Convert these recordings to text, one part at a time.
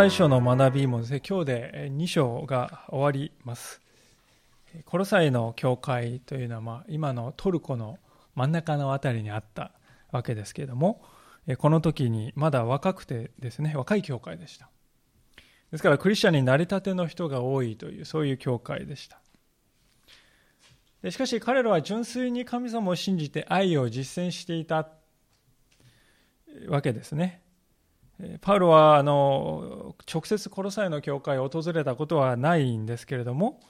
ロサイ書の学びもですね、今日で2章が終わります。コロサイの教会というのは、まあ、今のトルコの真ん中の辺りにあったわけですけれども、この時にまだ若くてですね、若い教会でした。ですからクリスチャンになりたての人が多いという、そういう教会でした。しかし彼らは純粋に神様を信じて愛を実践していたわけですね。パウロはあの直接コロサイの教会を訪れたことはないんですけれども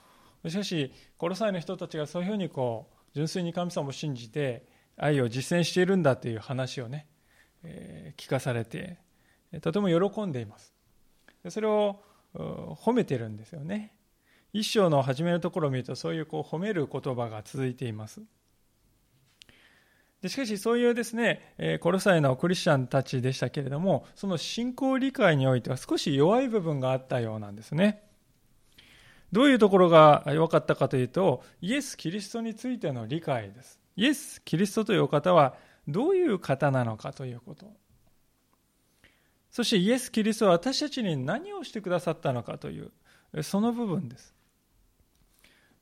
しかしコロサイの人たちがそういうふうにこう純粋に神様を信じて愛を実践しているんだという話をね、え、聞かされてとても喜んでいます。それを褒めてるんですよね。一章の初めのところを見るとそういうこう褒める言葉が続いています。でしかしそういうですね、えコロサイのクリスチャンたちでしたけれども、その信仰理解においては少し弱い部分があったようなんですね。どういうところが弱かったかというと、イエス・キリストについての理解です。イエス・キリストというお方はどういう方なのかということ。そしてイエス・キリストは私たちに何をしてくださったのかという、その部分です。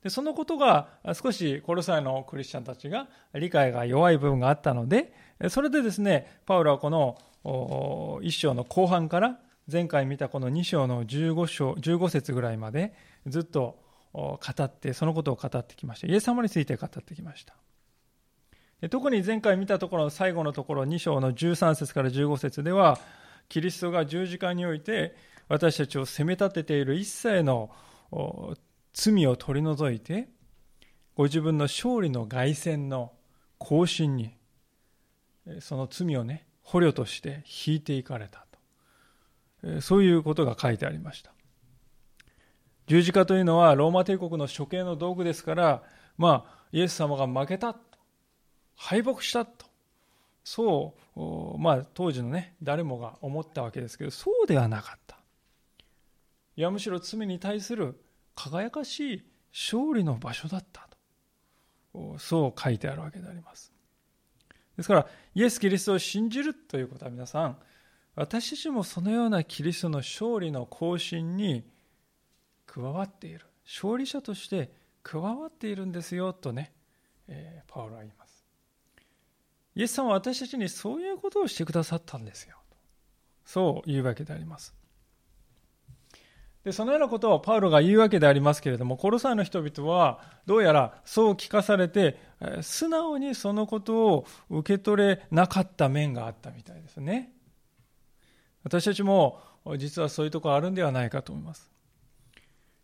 でそのことが少しコロサイのクリスチャンたちが理解が弱い部分があったのでそれでですねパウロはこの1章の後半から前回見たこの2章の15章15節ぐらいまでずっと語ってそのことを語ってきました。イエス様について語ってきました。特に前回見たところの最後のところ2章の13節から15節ではキリストが十字架において私たちを責め立てている一切の罪を取り除いてご自分の勝利の凱旋の行進にその罪をね捕虜として引いていかれたと。そういうことが書いてありました。十字架というのはローマ帝国の処刑の道具ですからまあイエス様が負けた敗北したと。そうまあ当時のね誰もが思ったわけですけどそうではなかった。いやむしろ罪に対する輝かしい勝利の場所だったと。そう書いてあるわけであります。ですからイエス・キリストを信じるということは皆さん私たちもそのようなキリストの勝利の行進に加わっている。勝利者として加わっているんですよとね、えー、パウロは言います。イエス様は私たちにそういうことをしてくださったんですよと。そういうわけであります。でそのようなことをパウロが言うわけでありますけれどもコロサイの人々はどうやらそう聞かされて素直にそのことを受け取れなかった面があったみたいですね。私たちも実はそういうところあるんではないかと思います。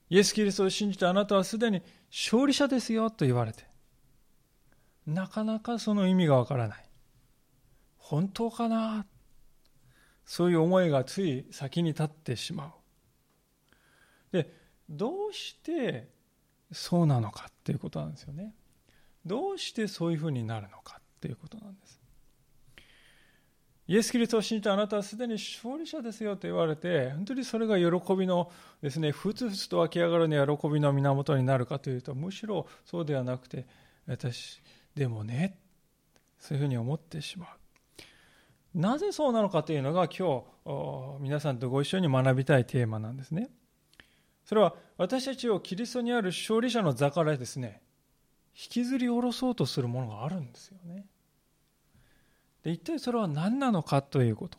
イエス・キリストを信じてあなたはすでに勝利者ですよと言われてなかなかその意味がわからない。本当かな？そういう思いがつい先に立ってしまう。でどうしてそうなのかっていうことなんですよね。どうしてそういうふうになるのかっていうことなんです。イエス・キリストを信じてあなたはすでに勝利者ですよと言われて本当にそれが喜びのですねふつふつと湧き上がるに喜びの源になるかというとむしろそうではなくて私でもねそういうふうに思ってしまう。なぜそうなのかというのが今日皆さんとご一緒に学びたいテーマなんですね。それは私たちをキリストにある勝利者の座からですね引きずり下ろそうとするものがあるんですよね。で一体それは何なのかということ。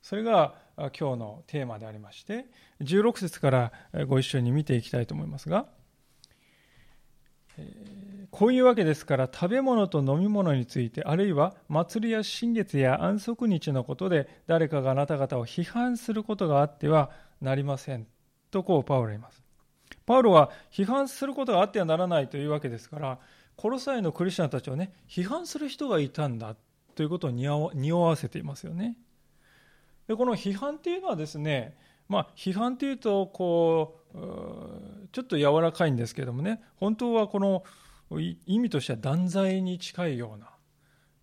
それが今日のテーマでありまして16節からご一緒に見ていきたいと思いますがこういうわけですから食べ物と飲み物についてあるいは祭りや新月や安息日のことで誰かがあなた方を批判することがあってはなりませんとこうパウロは言います。パウロは批判することがあってはならないというわけですから、コロサイのクリスチャンたちをね、批判する人がいたんだということを匂わせていますよね。でこの批判っていうのはですね、まあ、批判っていうとこうちょっと柔らかいんですけどもね本当はこの意味としては断罪に近いような、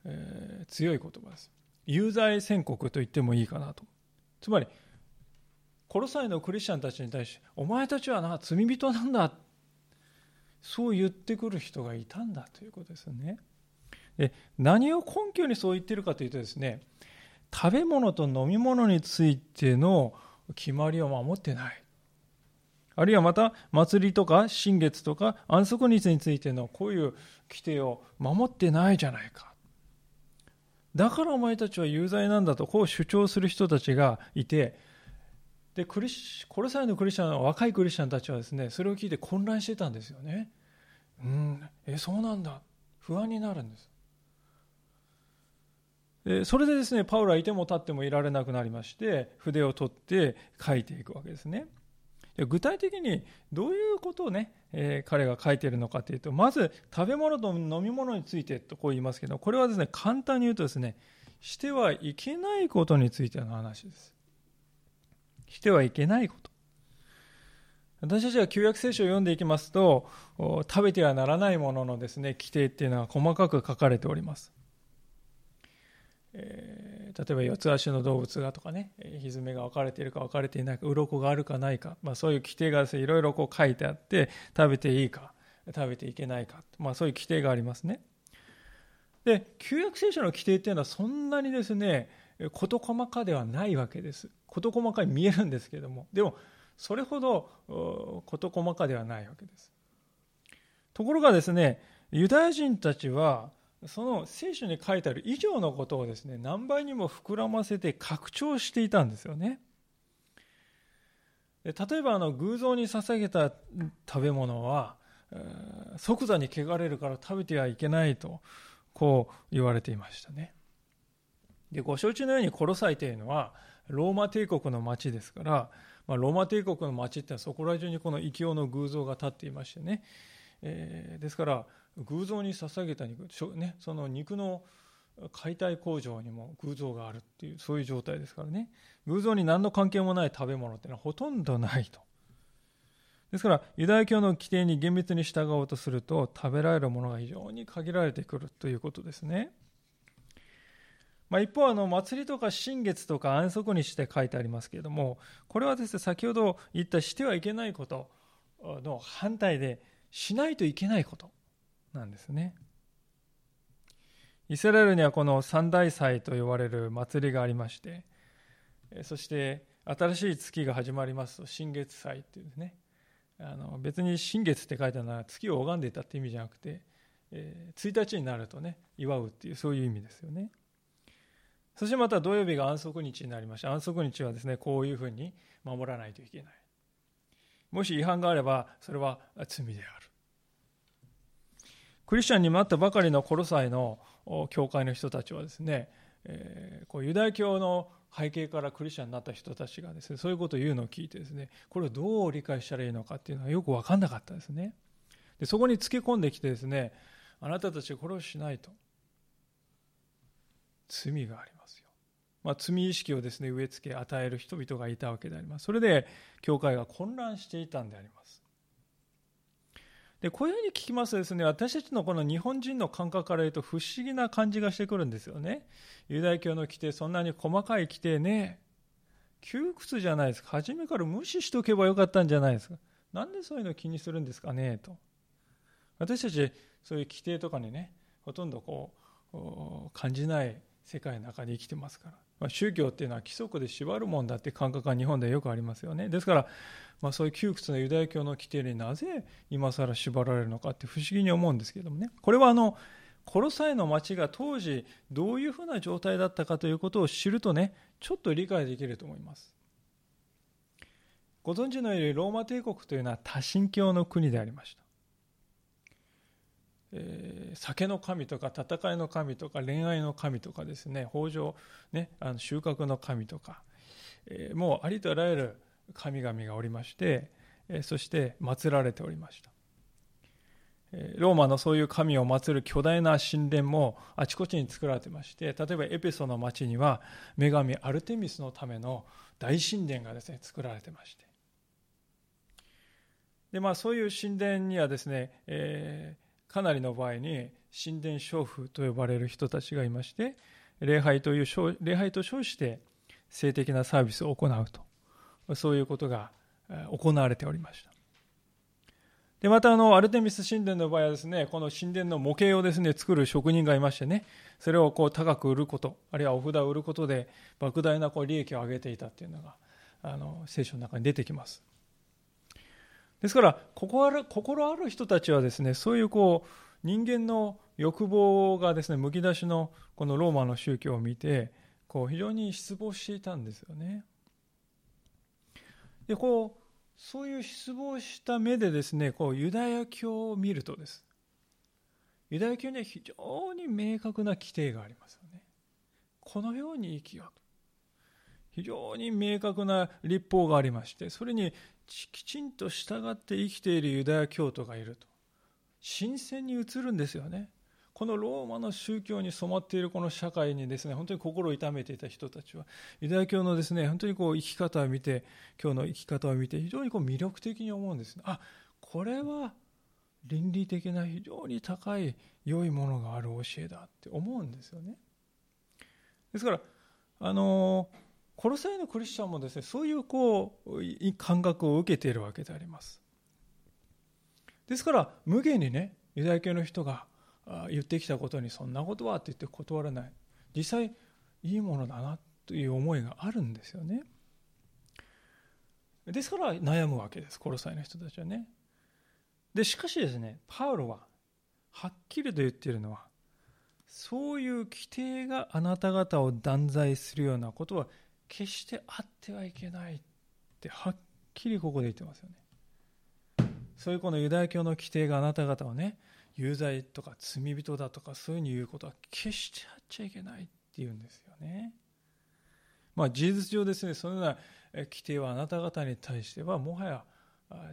えー、強い言葉です有罪宣告と言ってもいいかなとつまりコロサイのクリスチャンたちに対してお前たちはな罪人なんだそう言ってくる人がいたんだということですねで何を根拠にそう言ってるかというとですね食べ物と飲み物についての決まりを守ってない。あるいはまた、祭りとか新月とか安息日についてのこういう規定を守ってないじゃないか。だからお前たちは有罪なんだとこう主張する人たちがいて、でクリシコロサイのクリスチャン若いクリスチャンたちはですねそれを聞いて混乱してたんですよね。うんえそうなんだ。不安になるんです。でそれでですねパウロはいても立ってもいられなくなりまして筆を取って書いていくわけですね。具体的にどういうことをね、えー、彼が書いているのかというとまず食べ物と飲み物についてとこう言いますけどこれはですね簡単に言うとですねしてはいけないことについての話です。してはいけないこと。私たちは旧約聖書を読んでいきますと、食べてはならないもののですね、規定っていうのは細かく書かれております。えー、例えば四つ足の動物がとかね、ひずめが分かれているか分かれていないか、鱗があるかないか、まあ、そういう規定がですね、いろいろこう書いてあって、食べていいか、食べていけないか、まあ、そういう規定がありますね。で、旧約聖書の規定っていうのはそんなにですね、事細かではないわけです。事細かに見えるんですけども、でも、それほど事細かではないわけです。ところがですね、ユダヤ人たちは、その聖書に書いてある以上のことをですね、何倍にも膨らませて拡張していたんですよね。例えばあの偶像に捧げた食べ物は即座に汚れるから食べてはいけないとこう言われていましたね。でご承知のようにコロサイというのはローマ帝国の町ですから、まあ、ローマ帝国の町ってのはそこら中にこの異教の偶像が立っていましてね、えー、ですから偶像に捧げた肉、ね、その肉の解体工場にも偶像があるっていうそういう状態ですからね。偶像に何の関係もない食べ物っていうのはほとんどないと。ですからユダヤ教の規定に厳密に従おうとすると食べられるものが非常に限られてくるということですね。まあ、一方あの祭りとか新月とか安息日って書いてありますけれどもこれはですね先ほど言ったしてはいけないことの反対でしないといけないことなんですね。イスラエルにはこの三大祭と呼ばれる祭りがありましてそして新しい月が始まりますと新月祭っていうですね。あの別に新月って書いてあるのは月を拝んでいたって意味じゃなくて、え、1日になるとね祝うっていうそういう意味ですよね。そしてまた土曜日が安息日になりました安息日はですねこういうふうに守らないといけない。もし違反があればそれは罪である。クリスチャンに待ったばかりのコロサイの教会の人たちはですね、えー、こうユダヤ教の背景からクリスチャンになった人たちがですねそういうことを言うのを聞いてですねこれをどう理解したらいいのかっていうのはよく分かんなかったですね。でそこにつけ込んできてですねあなたたちはこれをしないと。罪があります。まあ、罪意識をですね植え付け与える人々がいたわけであります。それで教会が混乱していたんであります。でこういうふうに聞きますとですね私たちのこの日本人の感覚から言うと不思議な感じがしてくるんですよね。ユダヤ教の規定そんなに細かい規定ね窮屈じゃないですか初めから無視しておけばよかったんじゃないですかなんでそういうの気にするんですかねと私たちそういう規定とかにねほとんどこう感じない世界の中で生きてますから、まあ、宗教っていうのは規則で縛るもんだって感覚が日本ではよくありますよね。ですから、まあ、そういう窮屈なユダヤ教の規定になぜ今更縛られるのかって不思議に思うんですけどもね。これはあのコロサイの町が当時どういうふうな状態だったかということを知るとねちょっと理解できると思います。ご存知のようにローマ帝国というのは多神教の国でありました。えー、酒の神とか戦いの神とか恋愛の神とかですね豊穣、ね、あの収穫の神とか、えー、もうありとあらゆる神々がおりまして、えー、そして祀られておりました。えローマのそういう神を祀る巨大な神殿もあちこちに作られてまして例えばエペソの町には女神アルテミスのための大神殿がですね作られてまして。で、まあ、そういう神殿にはですね、えーかなりの場合に神殿娼婦と呼ばれる人たちがいまして礼拝という礼拝と称して性的なサービスを行うと。そういうことが行われておりました。でまたあのアルテミス神殿の場合はですねこの神殿の模型をですね作る職人がいましてねそれをこう高く売ることあるいはお札を売ることで莫大なこう利益を上げていたっていうのがあの聖書の中に出てきます。ですから心ある心ある人たちはですねそういうこう人間の欲望がですねむき出しのこのローマの宗教を見てこう非常に失望していたんですよね。でこうそういう失望した目でですねこうユダヤ教を見るとです。ユダヤ教には非常に明確な規定がありますよね。このように生きようと。非常に明確な立法がありましてそれにきちんと従って生きているユダヤ教徒がいると。新鮮に映るんですよね。このローマの宗教に染まっているこの社会にですね本当に心を痛めていた人たちはユダヤ教のですね本当にこう生き方を見て今日の生き方を見て非常にこう魅力的に思うんです、あこれは倫理的な非常に高い良いものがある教えだって思うんですよね。ですからあのコロサイのクリスチャンもですねそういうこう感覚を受けているわけであります。ですから無限にねユダヤ教の人が言ってきたことにそんなことはって言って断らない。実際いいものだなという思いがあるんですよね。ですから悩むわけですコロサイの人たちはね。でしかしですねパウロははっきりと言っているのはそういう規定があなた方を断罪するようなことは決してあってはいけないってはっきりここで言ってますよねそういうこのユダヤ教の規定があなた方をね有罪とか罪人だとかそういうふうに言うことは決してあっちゃいけないって言うんですよね。まあ事実上ですね、そのような規定はあなた方に対してはもはや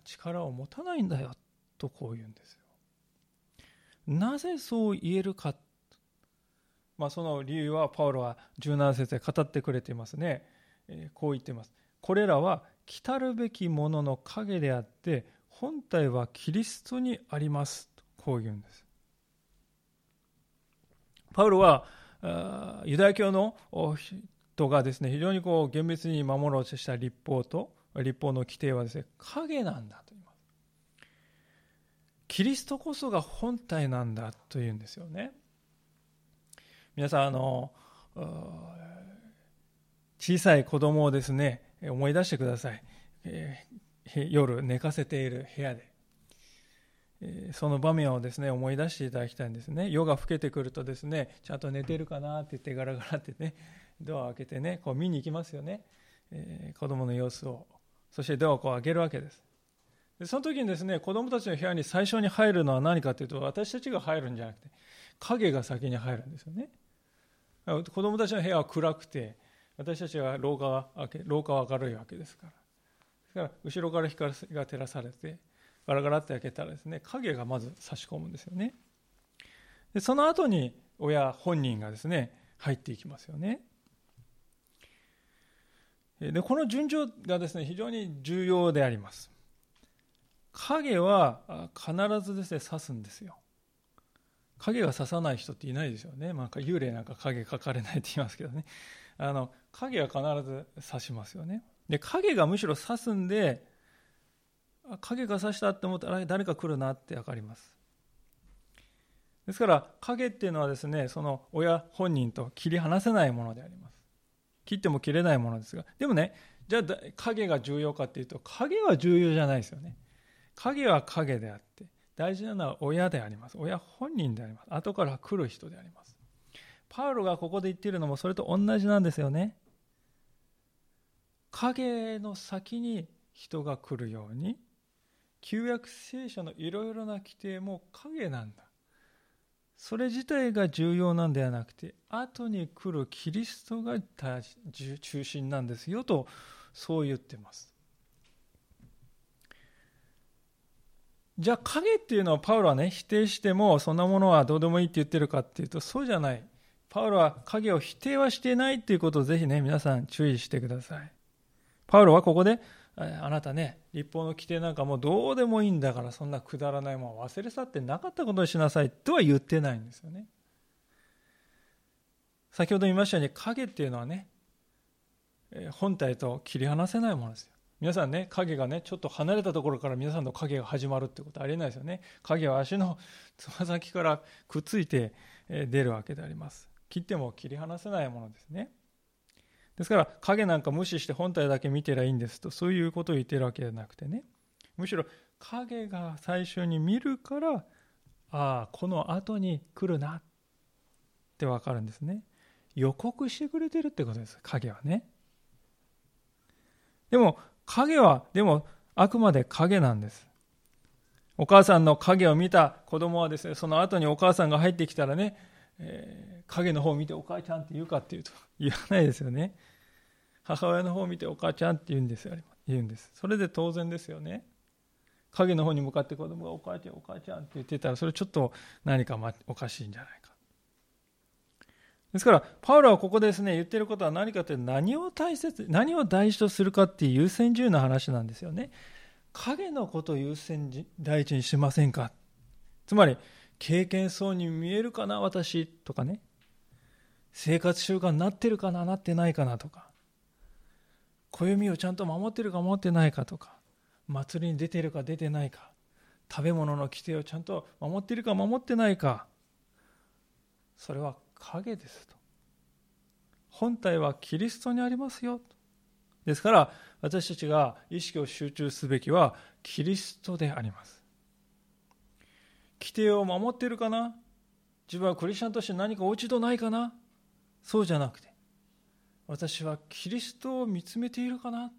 力を持たないんだよとこう言うんですよ。なぜそう言えるか。まあその理由はパウロは17節で語ってくれていますね。こう言っています。これらは来たるべきものの影であって本体はキリストにありますこう言うんです。パウロはユダヤ教の人がですね非常にこう厳密に守ろうとした立法と立法の規定はですね影なんだと言います。キリストこそが本体なんだと言うんですよね。皆さんあの小さい子供をですね思い出してください、えー、夜寝かせている部屋で。えその場面をですね思い出していただきたいんですね。夜が更けてくるとですねちゃんと寝てるかなって言ってガラガラってねドアを開けてねこう見に行きますよね、えー、子供の様子を。そしてドアをこう開けるわけです。でその時にですね子供たちの部屋に最初に入るのは何かというと私たちが入るんじゃなくて影が先に入るんですよね。子供たちの部屋は暗くて私たちは廊下は廊下は明るいわけですから。ですから後ろから光が照らされてガラガラって開けたらですね影がまず差し込むんですよね。でその後に親本人がですね入っていきますよね。でこの順序がですね非常に重要であります。影は必ずですね刺すんですよ。影が刺さない人っていないですよね、まあ、幽霊なんか影描かれないって言いますけどね。あの影は必ず刺しますよね。で影がむしろ刺すんで影が差したって思ったら誰か来るなって分かります。ですから影っていうのはですねその親本人と切り離せないものであります。切っても切れないものですが。でもねじゃあ影が重要かっていうと影は重要じゃないですよね。影は影であって大事なのは親であります。親本人であります。後から来る人であります。パウロがここで言っているのもそれと同じなんですよね。影の先に人が来るように旧約聖書のいろいろな規定も影なんだ。それ自体が重要なんではなくて後に来るキリストが中心なんですよとそう言ってます。じゃあ影っていうのはパウロはね否定してもそんなものはどうでもいいって言ってるかっていうとそうじゃないパウロは影を否定はしてないっていうことをぜひね皆さん注意してくださいパウロはここであなたね、立法の規定なんかもうどうでもいいんだから、そんなくだらないもの忘れ去ってなかったことにしなさいとは言ってないんですよね。先ほど言いましたように、影っていうのはね、本体と切り離せないものですよ。皆さんね、影がね、ちょっと離れたところから皆さんの影が始まるってことありえないですよね。影は足の つま先からくっついて出るわけであります。切っても切り離せないものですね。ですから影なんか無視して本体だけ見てりゃいいんですとそういうことを言ってるわけじゃなくてねむしろ影が最初に見るからああこの後に来るなってわかるんですね予告してくれてるってことです影はねでも影はでもあくまで影なんです。お母さんの影を見た子供はですねその後にお母さんが入ってきたらね、えー、影の方を見てお母ちゃんって言うかっていうと言わないですよね。母親の方を見てお母ちゃんって言うんですよ言うんです。それで当然ですよね。影の方に向かって子供がお母ちゃんお母ちゃんって言ってたらそれちょっと何かおかしいんじゃないか。ですからパウロはここですね言ってることは何かというと何を大切何を大事とするかっていう優先順位の話なんですよね。影のことを優先第一にしませんか？つまり経験そうに見えるかな私とかね。生活習慣になってるかななってないかなとか。暦をちゃんと守ってるか守ってないかとか。祭りに出てるか出てないか。食べ物の規定をちゃんと守ってるか守ってないか。それは影ですと。本体はキリストにありますよと。ですから私たちが意識を集中すべきはキリストであります。規定を守っているかな？自分はクリスチャンとして何か落ち度ないかな？そうじゃなくて私はキリストを見つめているかな？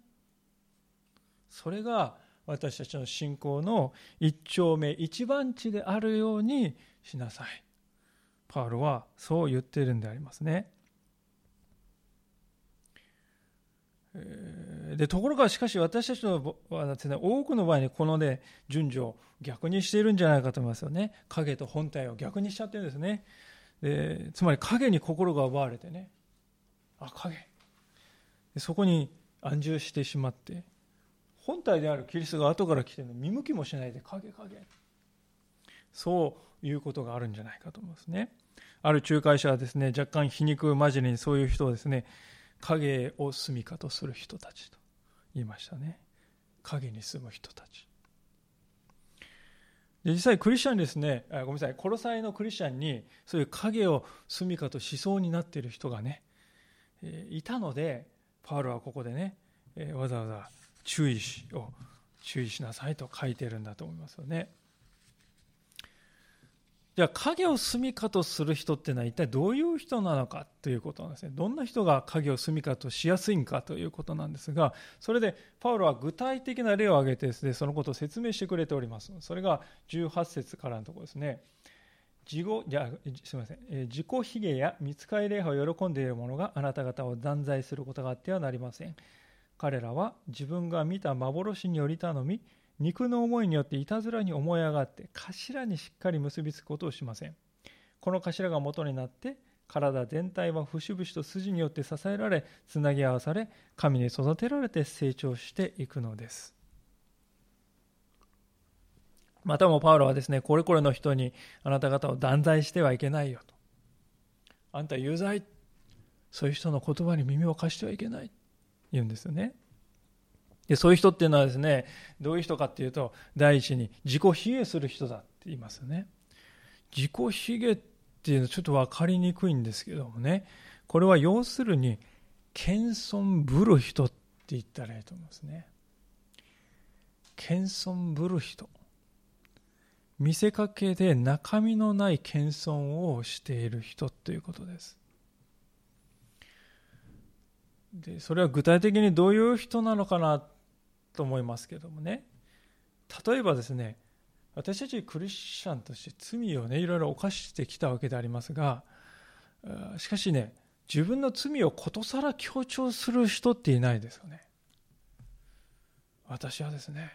それが私たちの信仰の一丁目一番地であるようにしなさい。パウロはそう言っているんでありますね。でところがしかし私たちのはです、ね、多くの場合にこの、ね、順序を逆にしているんじゃないかと思いますよね。影と本体を逆にしちゃってるんですね。でつまり影に心が奪われてね。あ影。そこに安住してしまって本体であるキリストが後から来てるの見向きもしないで影影。そういうことがあるんじゃないかと思いますね。ある仲介者はですね若干皮肉交じりにそういう人をですね影を住みかとする人たちと言いましたね。影に住む人たち。で実際クリスチャンですねあごめんなさいコロサイのクリスチャンにそういう影を住みかとしそうになっている人がね、えいたのでパウロはここでね、えわざわざ注意しを注意しなさいと書いてるんだと思いますよね。じゃあ影を住みかとする人ってのは一体どういう人なのかということなんですね。どんな人が影を住みかとしやすいんかということなんですが、それでパウロは具体的な例を挙げてですね、そのことを説明してくれております。それが18節からのところですね。自己じゃすみません、自己卑下や見つかり礼拝を喜んでいる者があなた方を断罪することがあってはなりません。彼らは自分が見た幻により頼み肉の思いによっていたずらに思い上がって頭にしっかり結びつくことをしません。この頭が元になって体全体は節々と筋によって支えられつなぎ合わされ神に育てられて成長していくのです。またもパウロはですねこれこれの人にあなた方を断罪してはいけないよと。あんた有罪？そういう人の言葉に耳を貸してはいけない。言うんですよね。でそういう人っていうのはですねどういう人かっていうと第一に自己卑下する人だって言いますよね。自己卑下っていうのはちょっと分かりにくいんですけどもねこれは要するに謙遜ぶる人って言ったらいいと思いますね。謙遜ぶる人見せかけで中身のない謙遜をしている人ということです。でそれは具体的にどういう人なのかなと思いますけどもね。例えばですね私たちクリスチャンとして罪をねいろいろ犯してきたわけでありますがしかしね自分の罪をことさら強調する人っていないですよね。私はですね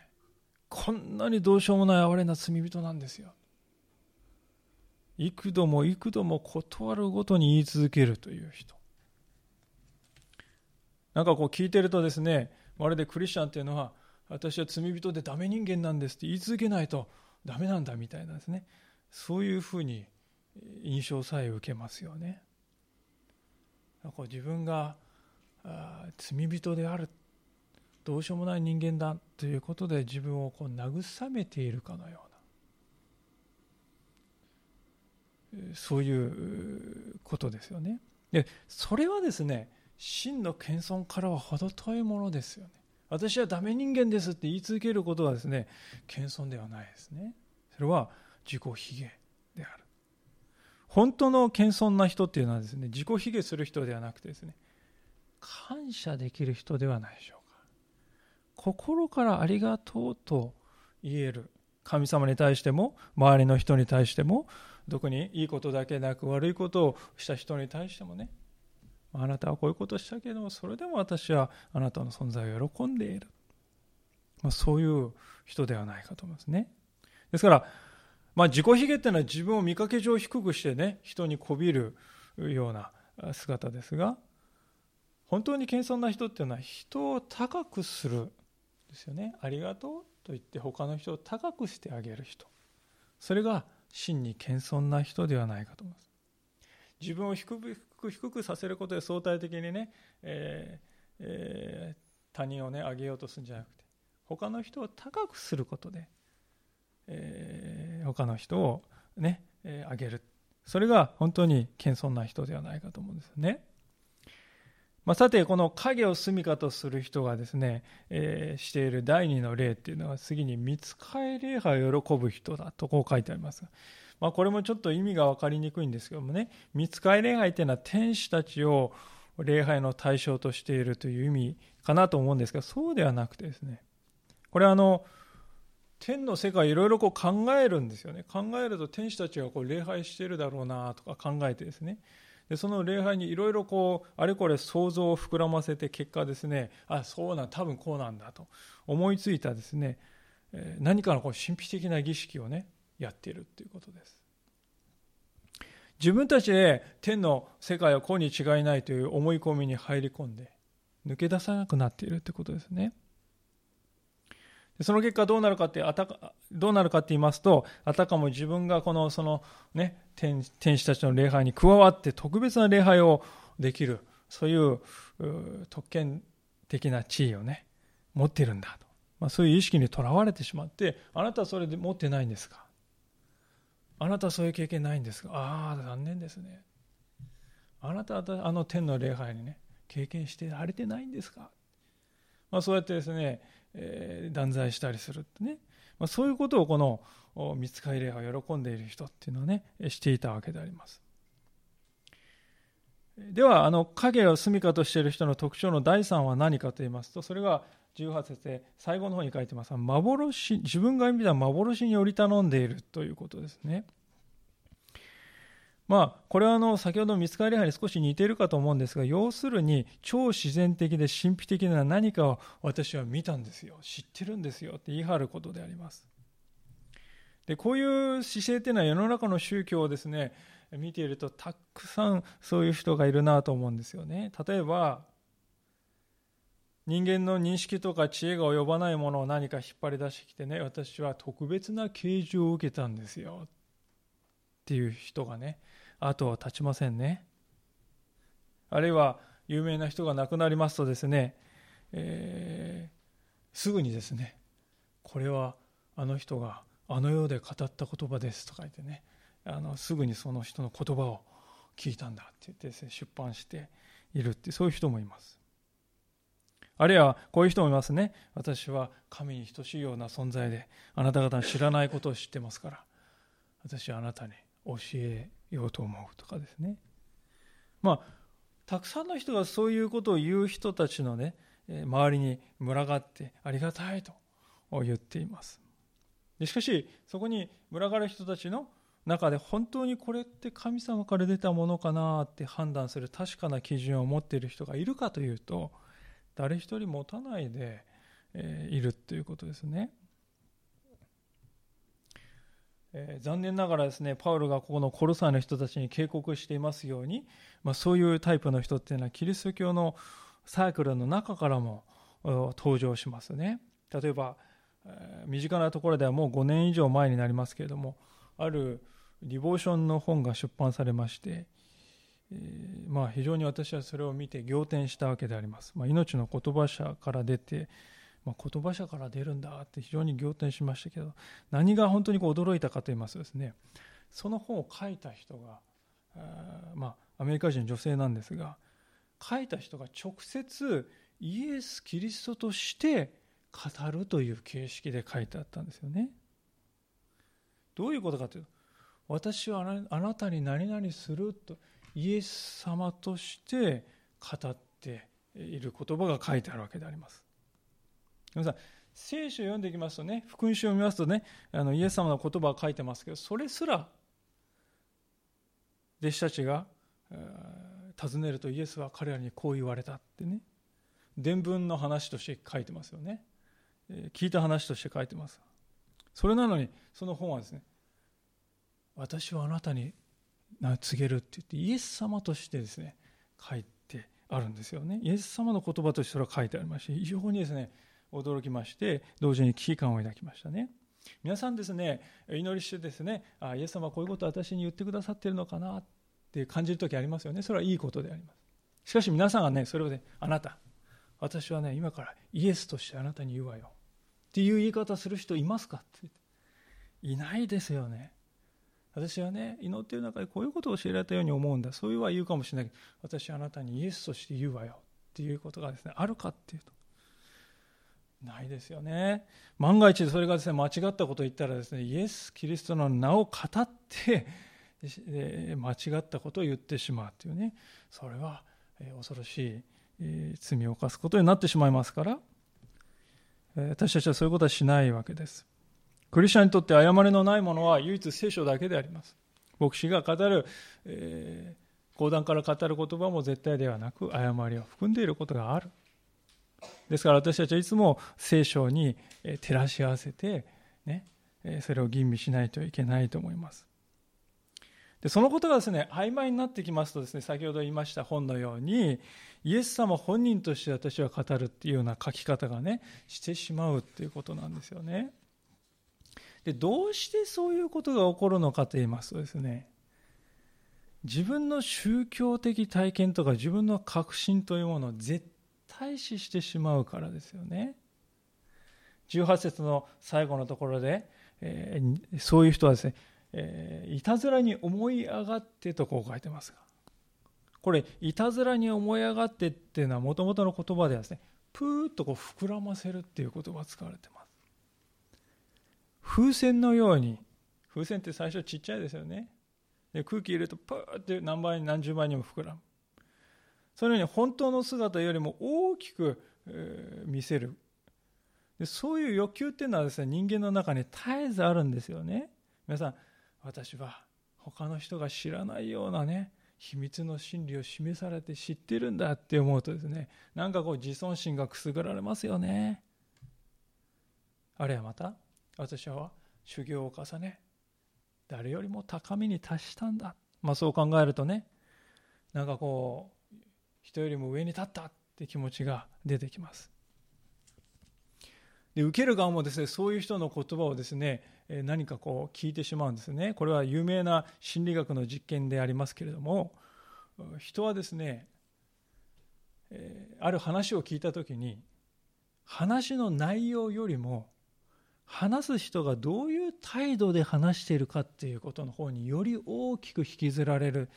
こんなにどうしようもない哀れな罪人なんですよ。幾度も幾度も断るごとに言い続けるという人。なんかこう聞いてるとですねまるでクリスチャンっていうのは私は罪人でダメ人間なんですって言い続けないとダメなんだみたいなんですねそういうふうに印象さえ受けますよね。なんか自分が罪人であるどうしようもない人間だということで自分をこう慰めているかのようなそういうことですよね。でそれはですね真の謙遜からは程遠いものですよね。私はダメ人間ですって言い続けることはですね謙遜ではないですね。それは自己卑下である。本当の謙遜な人っていうのはですね自己卑下する人ではなくてですね感謝できる人ではないでしょうか。心からありがとうと言える。神様に対しても周りの人に対しても特にいいことだけなく悪いことをした人に対してもねあなたはこういうことをしたけどそれでも私はあなたの存在を喜んでいる、まあ、そういう人ではないかと思いますね。ですから、まあ、自己卑下っていうのは自分を見かけ上低くしてね人にこびるような姿ですが本当に謙遜な人っていうのは人を高くするですよね。ありがとうと言って他の人を高くしてあげる人。それが真に謙遜な人ではないかと思います。自分を低く低くさせることで相対的にね、えーえー、他人をね上げようとするんじゃなくて他の人を高くすることで、えー、他の人をね、えー、上げるそれが本当に謙遜な人ではないかと思うんですね。まあ、さて、この影を住みかとする人がですね、えー、している第二の例っていうのは次に見つかり礼拝を喜ぶ人だとこう書いてあります。まあ、これもちょっと意味が分かりにくいんですけどもね、見つかり礼拝っていうのは天使たちを礼拝の対象としているという意味かなと思うんですが、そうではなくてですね、これあの、天の世界いろいろこう考えるんですよね。考えると天使たちがこう礼拝してるだろうなとか考えてですね、でその礼拝にいろいろこうあれこれ想像を膨らませて結果ですねあそうなん多分こうなんだと思いついたですね何かのこう神秘的な儀式をねやっているということです。自分たちで天の世界はこうに違いないという思い込みに入り込んで抜け出さなくなっているということですね。その結果どうなるかってあたかどうなるかって言いますとあたかも自分がこのその、ね、天使たちの礼拝に加わって特別な礼拝をできるそういう特権的な地位をね持ってるんだと、まあ、そういう意識にとらわれてしまってあなたはそれで持ってないんですか？あなたはそういう経験ないんですか？ああ残念ですね。あなたはあの天の礼拝にね経験してられてないんですか、まあ、そうやってですねえー、断罪したりするってね、まあ、そういうことをこの見つかり礼が喜んでいる人っていうのはねしていたわけであります。ではあの影を住みかとしている人の特徴の第3は何かと言いますとそれが18節で最後の方に書いてます。幻自分が見た幻により頼んでいるということですね。まあ、これはあの先ほど見つかり派に少し似ているかと思うんですが要するに超自然的で神秘的な何かを私は見たんですよ。知ってるんですよって言い張ることであります。でこういう姿勢っていうのは世の中の宗教をですね見ているとたくさんそういう人がいるなと思うんですよね。例えば人間の認識とか知恵が及ばないものを何か引っ張り出してきてね私は特別な啓示を受けたんですよ。っていう人がね後は絶ちませんね。あるいは有名な人が亡くなりますとですね、えー、すぐにですねこれはあの人があの世で語った言葉ですとか言ってねあのすぐにその人の言葉を聞いたんだって言って、ね、出版しているってそういう人もいます。あるいはこういう人もいますね。私は神に等しいような存在であなた方の知らないことを知ってますから。私はあなたに教えようと思うとかですね。まあたくさんの人がそういうことを言う人たちのね周りに群がってありがたいと言っています。しかしそこに群がる人たちの中で本当にこれって神様から出たものかなって判断する確かな基準を持っている人がいるかというと誰一人持たないでいるということですね。えー、残念ながらですねパウロがここのコロサイの人たちに警告していますように、まあ、そういうタイプの人っていうのはキリスト教のサークルの中からも登場しますね例えば、えー、身近なところではもう5年以上前になりますけれどもあるリボーションの本が出版されまして、え、まあ、非常に私はそれを見て仰天したわけであります、まあ、命の言葉社から出てまあ、言葉社から出るんだって非常に仰天しましたけど何が本当にこう驚いたかと言いますとですねその本を書いた人があ、まあ、アメリカ人女性なんですが書いた人が直接イエス・キリストとして語るという形式で書いてあったんですよね。どういうことかというと、私はあなたに何々するとイエス様として語っている言葉が書いてあるわけであります。皆さん、聖書を読んでいきますとね、福音書を見ますとね、あのイエス様の言葉が書いてますけど、それすら、弟子たちが、尋ねるとイエスは彼らにこう言われたってね、伝聞の話として書いてますよね。聞いた話として書いてます。それなのに、その本はですね、私はあなたに告げるって言って、イエス様としてですね、書いてあるんですよね。イエス様の言葉としてそれは書いてありまして、非常にですね、驚きまして、同時に危機感を抱きましたね。皆さんですね、祈りしてですね、あイエス様はこういうことを私に言ってくださってるのかなって感じる時ありますよね。それはいいことであります。しかし皆さんがね、それをね、あなた、私はね、今からイエスとしてあなたに言うわよ。っていう言い方する人いますかっていないですよね。私はね、祈っている中でこういうことを教えられたように思うんだ。そういうは言うかもしれないけど、私はあなたにイエスとして言うわよ。っていうことがですね、あるかっていうと、ないですよね。万が一それがですね、間違ったことを言ったらですね、イエス・キリストの名を語って、間違ったことを言ってしまうというね、それは恐ろしい罪を犯すことになってしまいますから、私たちはそういうことはしないわけです。クリスチャンにとって誤りのないものは唯一聖書だけであります。牧師が語る、えー、講談から語る言葉も絶対ではなく、誤りを含んでいることがある。ですから私たちはいつも聖書に照らし合わせて、ね、それを吟味しないといけないと思います。でそのことがですね、曖昧になってきますとですね、先ほど言いました本のように、イエス様本人として私は語るっていうような書き方がね、してしまうっていうことなんですよね。で、どうしてそういうことが起こるのかと言いますとですね、自分の宗教的体験とか自分の確信というものを絶対視してしまうからですよね。18節の最後のところで、えー、そういう人はですね、えー、いたずらに思い上がってとこう書いてますが、これ、いたずらに思い上がってっていうのはもともとの言葉ではですね、プーッとこう膨らませるっていう言葉が使われてます。風船のように、風船って最初ちっちゃいですよね。で空気入れるとプーって何倍何十倍にも膨らむ。そのように本当の姿よりも大きく、えー、見せるで。そういう欲求っていうのはですね、人間の中に絶えずあるんですよね。皆さん、私は他の人が知らないようなね、秘密の真理を示されて知ってるんだって思うとですね、なんかこう自尊心がくすぐられますよね。あるいはまた、私は修行を重ね、誰よりも高みに達したんだ。まあそう考えるとね、なんかこう、人よりも上に立ったって気持ちが出てきます。で受ける側もですねそういう人の言葉をですね何かこう聞いてしまうんですねこれは有名な心理学の実験でありますけれども人はですねある話を聞いた時に話の内容よりも話す人がどういう態度で話しているかっていうことの方により大きく引きずられる、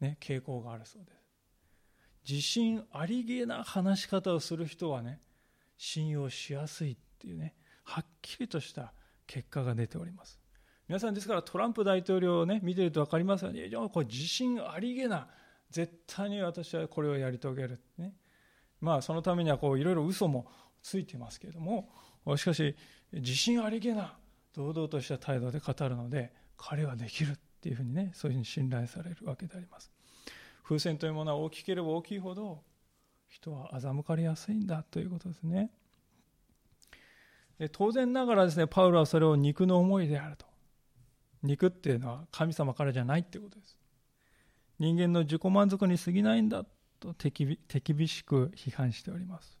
ね、傾向があるそうです自信ありげな話し方をする人はね信用しやすいっていうね、はっきりとした結果が出ております。皆さんですからトランプ大統領をね、見てると分かりますように、非常にこう自信ありげな、絶対に私はこれをやり遂げる。ね。まあそのためにはこういろいろ嘘もついてますけれども、しかし自信ありげな堂々とした態度で語るので、彼はできるっていうふうにね、そういうふうに信頼されるわけであります。風船というものは大きければ大きいほど、人は欺かれやすいんだということですねで。当然ながらですね、パウロはそれを肉の思いであると。肉っていうのは神様からじゃないってことです。人間の自己満足に過ぎないんだと手厳しく批判しております。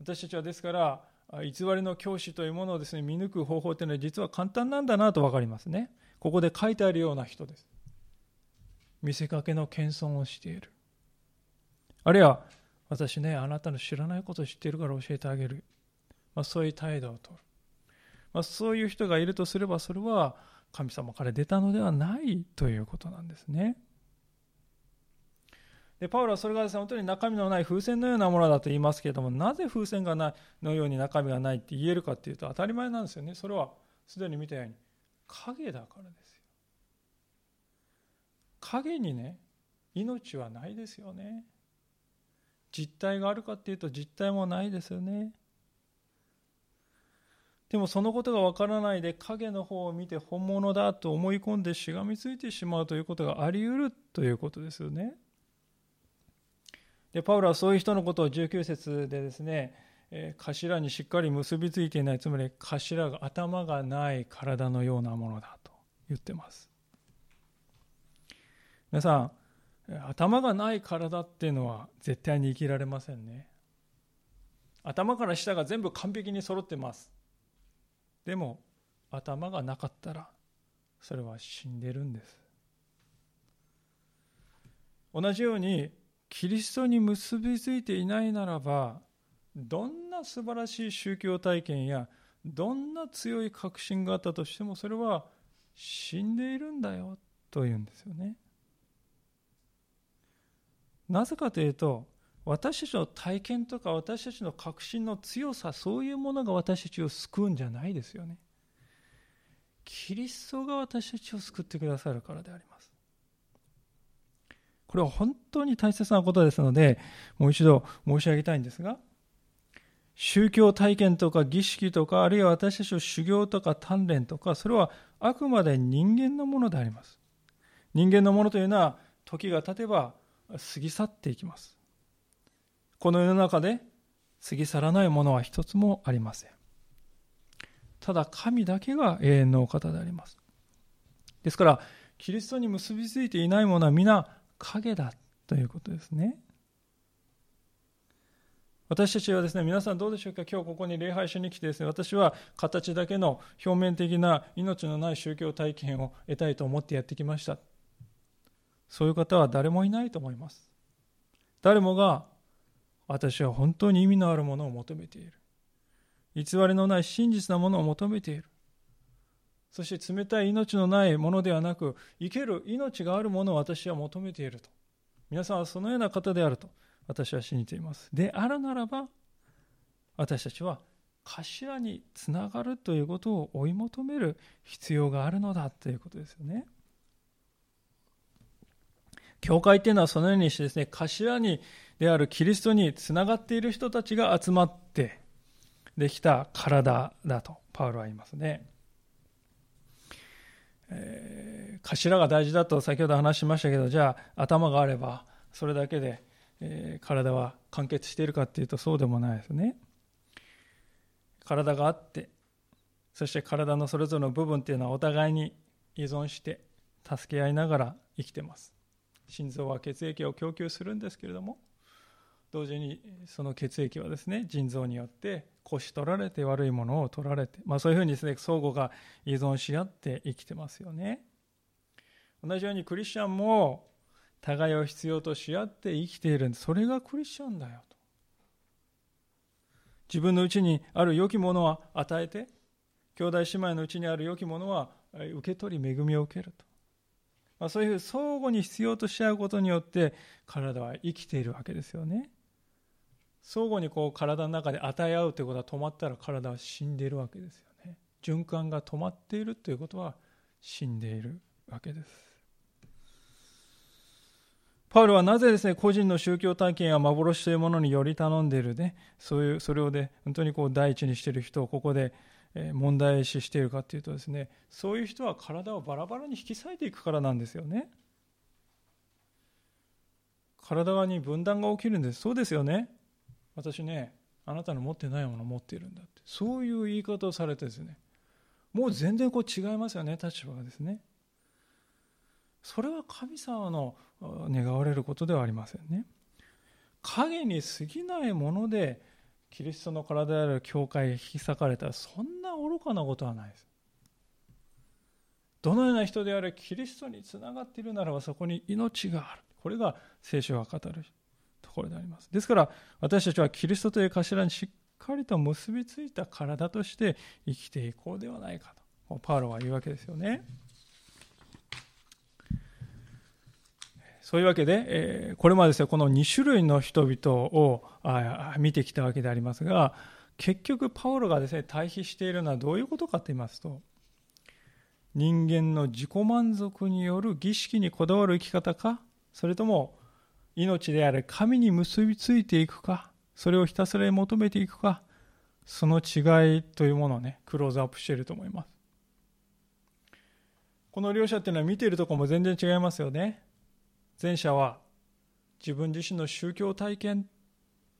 私たちはですから、偽りの教師というものをですね、見抜く方法というのは実は簡単なんだなと分かりますね。ここで書いてあるような人です。見せかけの謙遜をしている。あるいは、私ね、あなたの知らないことを知っているから教えてあげる。まあ、そういう態度をとる。まあ、そういう人がいるとすれば、それは神様から出たのではないということなんですね。で、パウロはそれがですね、本当に中身のない風船のようなものだと言いますけれども、なぜ風船がないのように中身がないって言えるかっていうと当たり前なんですよね。それはすでに見たように影だからですよ。影にね、命はないですよね。実体があるかっていうと実体もないですよね。でもそのことがわからないで影の方を見て本物だと思い込んでしがみついてしまうということがあり得るということですよね。でパウロはそういう人のことを19節でですね、えー、頭にしっかり結びついていない。つまり頭が頭がない体のようなものだと言ってます。皆さん頭がない体っていうのは絶対に生きられませんね。頭から下が全部完璧に揃ってます。でも頭がなかったらそれは死んでるんです。同じようにキリストに結びついていないならばどんな素晴らしい宗教体験やどんな強い確信があったとしてもそれは死んでいるんだよというんですよね。なぜかというと私たちの体験とか私たちの確信の強さそういうものが私たちを救うんじゃないですよね。キリストが私たちを救ってくださるからであります。これは本当に大切なことですので、もう一度申し上げたいんですが、宗教体験とか儀式とか、あるいは私たちの修行とか鍛錬とか、それはあくまで人間のものであります。人間のものというのは、時が経てば過ぎ去っていきます。この世の中で過ぎ去らないものは一つもありません。ただ神だけが永遠のお方であります。ですから、キリストに結びついていないものは皆影だということですね。私たちはですね、皆さんどうでしょうか？今日ここに礼拝しに来てですね、私は形だけの表面的な命のない宗教体験を得たいと思ってやってきました。そういう方は誰もいないと思います。誰もが私は本当に意味のあるものを求めている。偽りのない真実なものを求めている。そして冷たい命のないものではなく生ける命があるものを私は求めていると。皆さんはそのような方であると私は信じています。であるならば私たちは頭につながるということを追い求める必要があるのだということですよね。教会っていうのはそのようにしてですね頭にであるキリストにつながっている人たちが集まってできた体だとパウロは言いますね。えー、頭が大事だと先ほど話しましたけどじゃあ頭があればそれだけで、えー、体は完結しているかっていうとそうでもないですね。体があってそして体のそれぞれの部分っていうのはお互いに依存して助け合いながら生きてます。心臓は血液を供給するんですけれども同時にその血液はですね腎臓によって腰取られて悪いものを取られて、まあ、そういうふうにですね相互が依存し合って生きてますよね。同じようにクリスチャンも互いを必要とし合って生きているんでそれがクリスチャンだよと。自分のうちにある良きものは与えて兄弟姉妹のうちにある良きものは受け取り恵みを受けると、まあ、そういう相互に必要とし合うことによって体は生きているわけですよね。相互にこう体の中で与え合うということは止まったら体は死んでいるわけですよね。循環が止まっているということは死んでいるわけです。パウロはなぜですね個人の宗教体験や幻というものにより頼んでいるねそういうそれをね本当にこう第一にしている人をここで問題視しているかというとですねそういう人は体をバラバラに引き裂いていくからなんですよね。体に分断が起きるんです。そうですよね。私ねあなたの持ってないものを持っているんだって。そういう言い方をされてですね。もう全然こう違いますよね立場がですね。それは神様の願われることではありませんね。影に過ぎないものでキリストの体である教会が引き裂かれたらそんな愚かなことはないです。どのような人であれキリストにつながっているならばそこに命がある。これが聖書が語るところであります。ですから私たちはキリストという頭にしっかりと結びついた体として生きていこうではないかとパウロは言うわけですよね。そういうわけで、えこれまでですね、この2種類の人々を見てきたわけでありますが、結局パウロがですね、対比しているのはどういうことかと言いますと、人間の自己満足による儀式にこだわる生き方か、それとも命である神に結びついていくか、それをひたすら求めていくか、その違いというものをね、クローズアップしていると思います。この両者っていうのは見ているところも全然違いますよね。前者は自分自身の宗教体験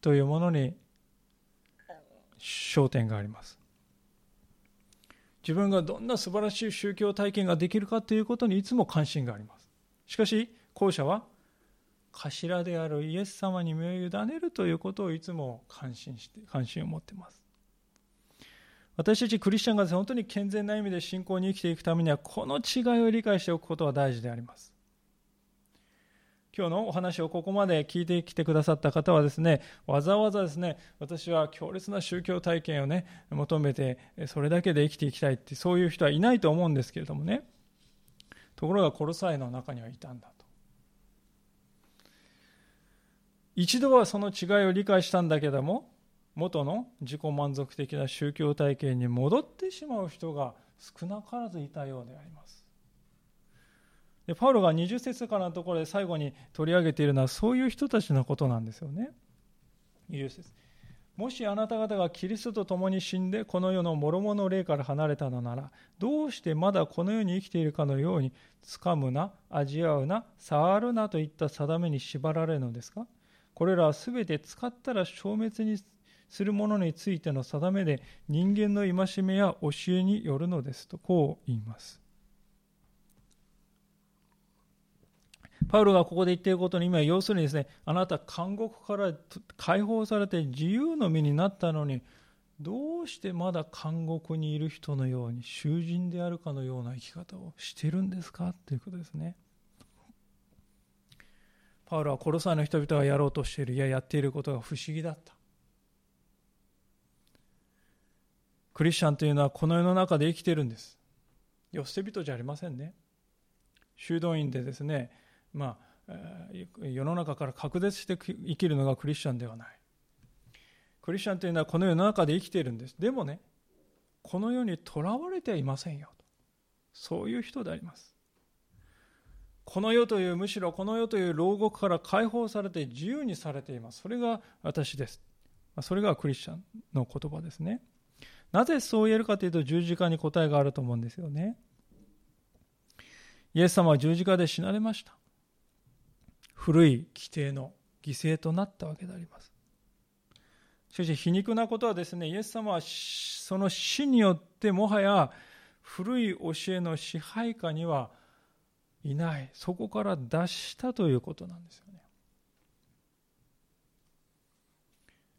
というものに焦点があります。自分がどんな素晴らしい宗教体験ができるかということにいつも関心があります。しかし、後者は頭であるイエス様に身を委ねるということをいつも関心して、関心を持っています。私たちクリスチャンが本当に健全な意味で信仰に生きていくためには、この違いを理解しておくことは大事であります。今日のお話をここまで聞いてきてくださった方はですね、わざわざですね、私は強烈な宗教体験をね、求めて、それだけで生きていきたいって、そういう人はいないと思うんですけれどもね。ところがコロサイの中にはいたんだと。一度はその違いを理解したんだけども、元の自己満足的な宗教体験に戻ってしまう人が少なからずいたようであります。でパウロが20節からのところで最後に取り上げているのはそういう人たちのことなんですよね。20節もしあなた方がキリストと共に死んでこの世の諸々の霊から離れたのならどうしてまだこの世に生きているかのように掴むな味わうな触るなといった定めに縛られるのですか？これらは全て使ったら消滅にするものについての定めで人間の戒めや教えによるのですとこう言いますパウロがここで言っていることに今要するにですね、あなた監獄から解放されて自由の身になったのに、どうしてまだ監獄にいる人のように囚人であるかのような生き方をしてるんですか？ということですね。パウロはコロサイの人々がやろうとしている、いや、やっていることが不思議だった。クリスチャンというのはこの世の中で生きているんです。よ捨て人じゃありませんね。修道院でですね、まあ、世の中から隔絶して生きるのがクリスチャンではない。クリスチャンというのはこの世の中で生きているんです。でもね、この世にとらわれてはいませんよ。そういう人であります。この世という、むしろこの世という牢獄から解放されて自由にされています。それが私です。それがクリスチャンの言葉ですね。なぜそう言えるかというと十字架に答えがあると思うんですよね。イエス様は十字架で死なれました。古い規定の犠牲となったわけであります。しかし皮肉なことはですね、イエス様はその死によってもはや古い教えの支配下にはいない。そこから脱したということなんですよね。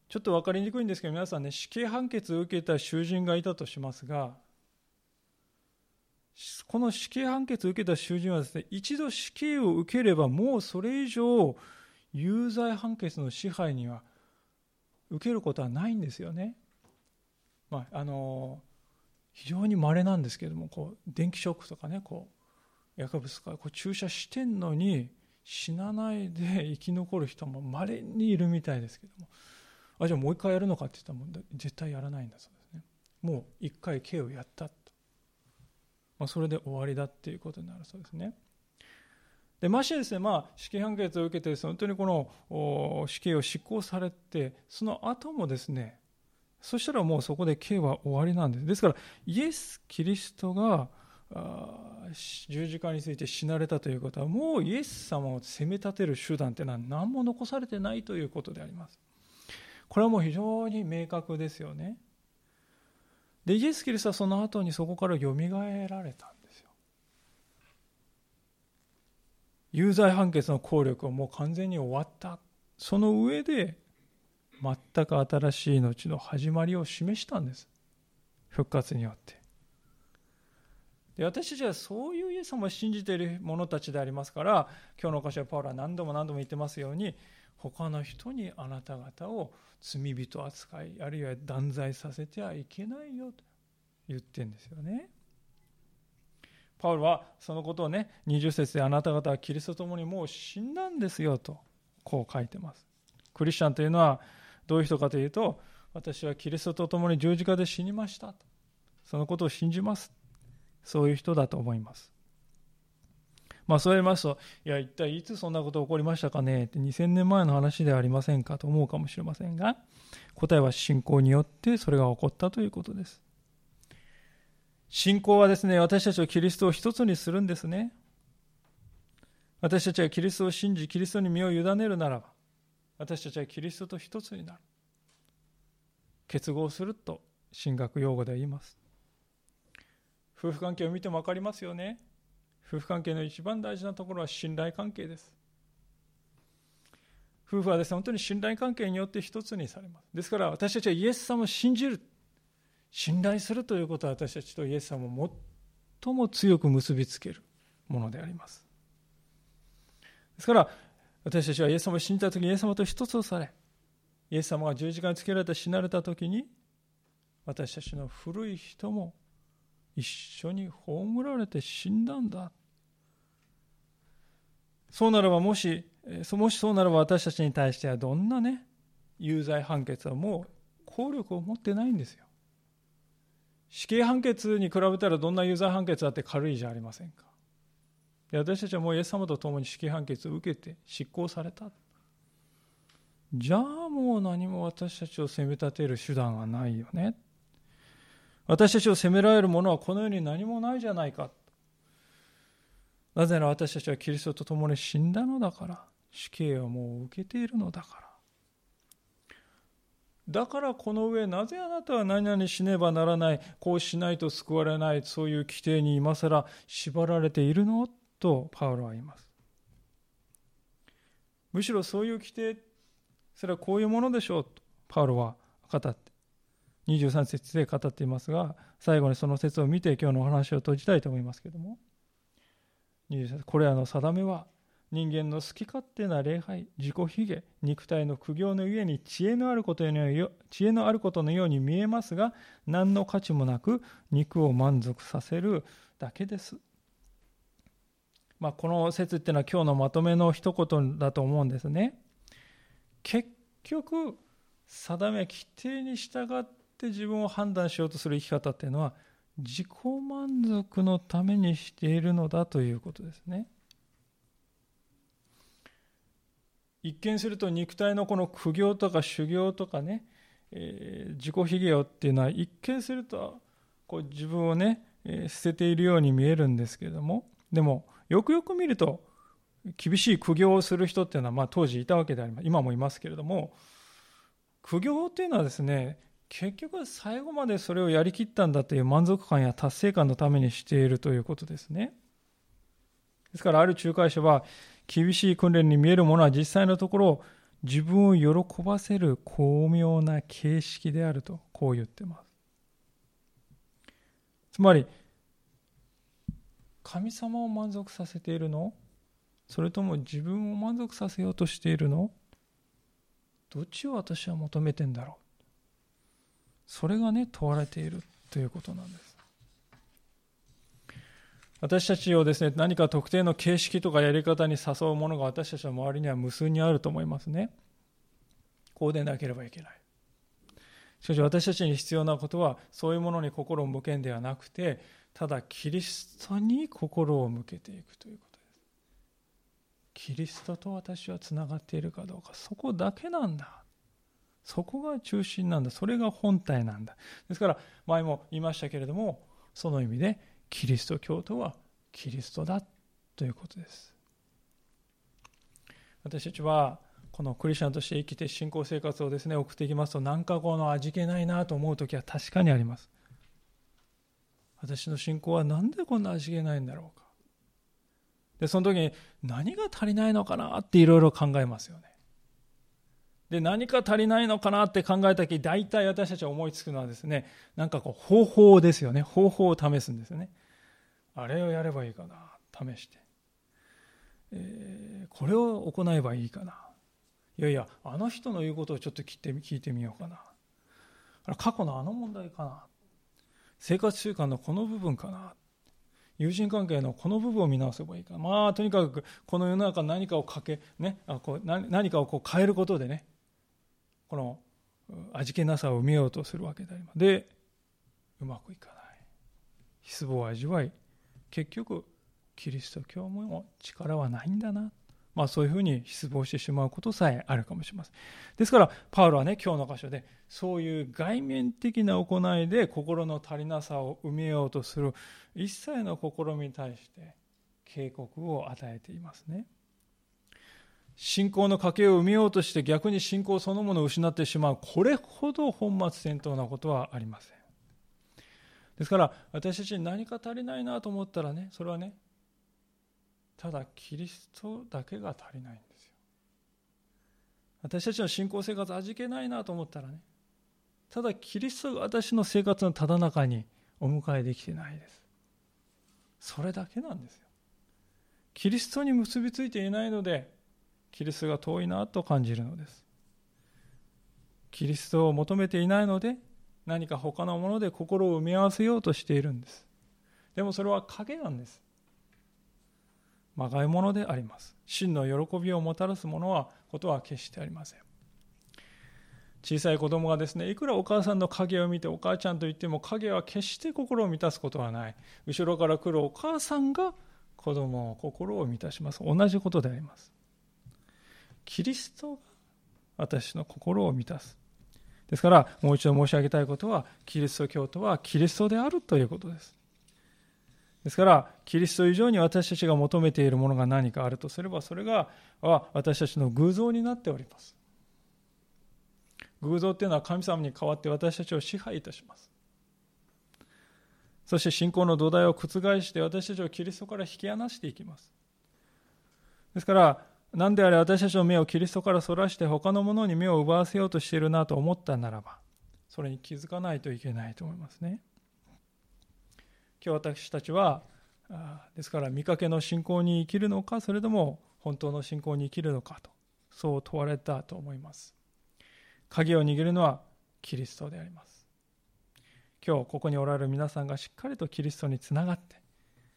ちょっと分かりにくいんですけど、皆さんね、死刑判決を受けた囚人がいたとしますが、この死刑判決を受けた囚人はですね、一度死刑を受ければもうそれ以上有罪判決の支配には受けることはないんですよね。まあ、あの非常に稀なんですけどもこう電気ショックとかねこう薬物とかこう注射してんのに死なないで生き残る人も稀にいるみたいですけどもあじゃあもう一回やるのかって言ったらもう絶対やらないんだそうですねもう一回刑をやったまあ、それで終わりだっていうことになるそうですね。でましてですね、まあ、死刑判決を受けて本当にこの死刑を執行されてその後もですねそしたらもうそこで刑は終わりなんです。ですからイエス・キリストが十字架について死なれたということはもうイエス様を責め立てる手段というのは何も残されてないということであります。これはもう非常に明確ですよね。でイエス・キリストはその後にそこからよみがえられたんですよ有罪判決の効力はもう完全に終わったその上で全く新しい命の始まりを示したんです復活によってで私たちはそういうイエス様を信じている者たちでありますから今日の箇所はパウロは何度も何度も言ってますように他の人にあなた方を罪人扱いあるいは断罪させてはいけないよと言ってるんですよね。パウロはそのことをね、20節であなた方はキリストと共にもう死んだんですよと、こう書いてます。クリスチャンというのはどういう人かというと、私はキリストと共に十字架で死にました。そのことを信じます。そういう人だと思います。まあそう言いますと、いや、一体いつそんなこと起こりましたかね？って2000年前の話ではありませんかと思うかもしれませんが、答えは信仰によってそれが起こったということです。信仰はですね、私たちをキリストを一つにするんですね。私たちはキリストを信じ、キリストに身を委ねるならば、私たちはキリストと一つになる。結合すると神学用語で言います。夫婦関係を見ても分かりますよね。夫婦関係の一番大事なところは信頼関係です。夫婦はですね、本当に信頼関係によって一つにされます。ですから私たちはイエス様を信じる。信頼するということは私たちとイエス様を最も強く結びつけるものであります。ですから私たちはイエス様を信じた時にイエス様と一つとされ、イエス様が十字架につけられて死なれた時に、私たちの古い人も一緒に葬られて死んだんだ。そうならばもし、もしそうならば私たちに対してはどんなね、有罪判決はもう効力を持ってないんですよ。死刑判決に比べたらどんな有罪判決だって軽いじゃありませんか。私たちはもうイエス様と共に死刑判決を受けて執行された。じゃあもう何も私たちを責め立てる手段はないよね。私たちを責められるものはこの世に何もないじゃないか。なぜなら私たちはキリストと共に死んだのだから、死刑はもう受けているのだから。だからこの上、なぜあなたは何々しねばならない、こうしないと救われない、そういう規定に今更縛られているのとパウロは言います。むしろそういう規定それはこういうものでしょうと、パウロは語って、23節で語っていますが、最後にその説を見て今日のお話を閉じたいと思いますけども、これらの定めは、人間の好き勝手な礼拝、自己卑下、肉体の苦行のゆえに知恵のあることのよ知恵のあることのように見えますが、何の価値もなく肉を満足させるだけです。まあ、この説っていうのは今日のまとめの一言だと思うんですね。結局定め規定に従って自分を判断しようとする生き方っていうのは自己満足のためにしているのだということですね。一見すると肉体のこの苦行とか修行とかね、えー、自己卑下っていうのは一見するとこう自分をね、えー、捨てているように見えるんですけれどもでもよくよく見ると厳しい苦行をする人っていうのは、まあ、当時いたわけであります。今もいますけれども、苦行っていうのはですね、結局最後までそれをやりきったんだという満足感や達成感のためにしているということですね。ですからある仲介者は、厳しい訓練に見えるものは実際のところ、自分を喜ばせる巧妙な形式であると、こう言ってます。つまり、神様を満足させているの？それとも自分を満足させようとしているの？どっちを私は求めてんだろう？それがね問われているということなんです。私たちをですね何か特定の形式とかやり方に誘うものが私たちの周りには無数にあると思いますね。こうでなければいけない。しかし私たちに必要なことはそういうものに心を向けんではなくてただキリストに心を向けていくということです。キリストと私はつながっているかどうか、そこだけなんだ。そこが中心なんだ。それが本体なんだ。ですから、前も言いましたけれども、その意味で、キリスト教徒はキリストだということです。私たちは、このクリスチャンとして生きて信仰生活をですね、送っていきますと、何かこの味気ないなと思う時は確かにあります。私の信仰は何でこんな味気ないんだろうか。で、その時に何が足りないのかなっていろいろ考えますよね。で、何か足りないのかなって考えた時、大体私たちは思いつくのはですね、なんかこう方法ですよね。方法を試すんですよね。あれをやればいいかな。試して。えー、これを行えばいいかな。いやいや、あの人の言うことをちょっと聞いて聞いてみようかな。過去のあの問題かな。生活習慣のこの部分かな。友人関係のこの部分を見直せばいいかまあとにかくこの世の中何かをかけ、ね、あこう何かをこう変えることでねこの味気なさを埋めようとするわけでありますでうまくいかない失望を味わい結局キリスト教も力はないんだなまあ、そういうふうに失望してしまうことさえあるかもしれません。ですから、パウロはね、今日の箇所で、そういう外面的な行いで心の足りなさを埋めようとする一切の試みに対して警告を与えていますね。信仰の家系を埋めようとして逆に信仰そのものを失ってしまう、これほど本末転倒なことはありません。ですから、私たちに何か足りないなと思ったらね、それはね、ただキリストだけが足りないんですよ。私たちの信仰生活味気ないなと思ったらねただキリストが私の生活のただ中にお迎えできてないです。それだけなんですよ。キリストに結びついていないのでキリストが遠いなと感じるのですキリストを求めていないので何か他のもので心を埋め合わせようとしているんですでもそれは影なんですまがいものであります。真の喜びをもたらすものは、ことは決してありません。小さい子供がですね、いくらお母さんの影を見てお母ちゃんと言っても影は決して心を満たすことはない。後ろから来るお母さんが子供の心を満たします。同じことであります。キリストが私の心を満たす。ですから、もう一度申し上げたいことは、キリスト教徒はキリストであるということです。ですから、キリスト以上に私たちが求めているものが何かあるとすれば、それが私たちの偶像になっております。偶像っていうのは神様に代わって私たちを支配いたします。そして信仰の土台を覆して私たちをキリストから引き離していきます。ですから、何であれ私たちの目をキリストからそらして他のものに目を奪わせようとしているなと思ったならば、それに気づかないといけないと思いますね。今日私たちはですから見かけの信仰に生きるのかそれとも本当の信仰に生きるのかとそう問われたと思います。鍵を握るのはキリストであります。今日ここにおられる皆さんがしっかりとキリストにつながって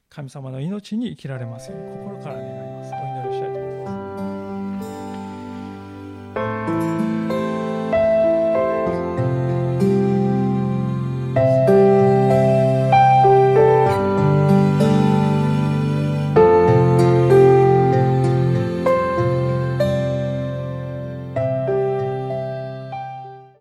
神様の命に生きられますように心からね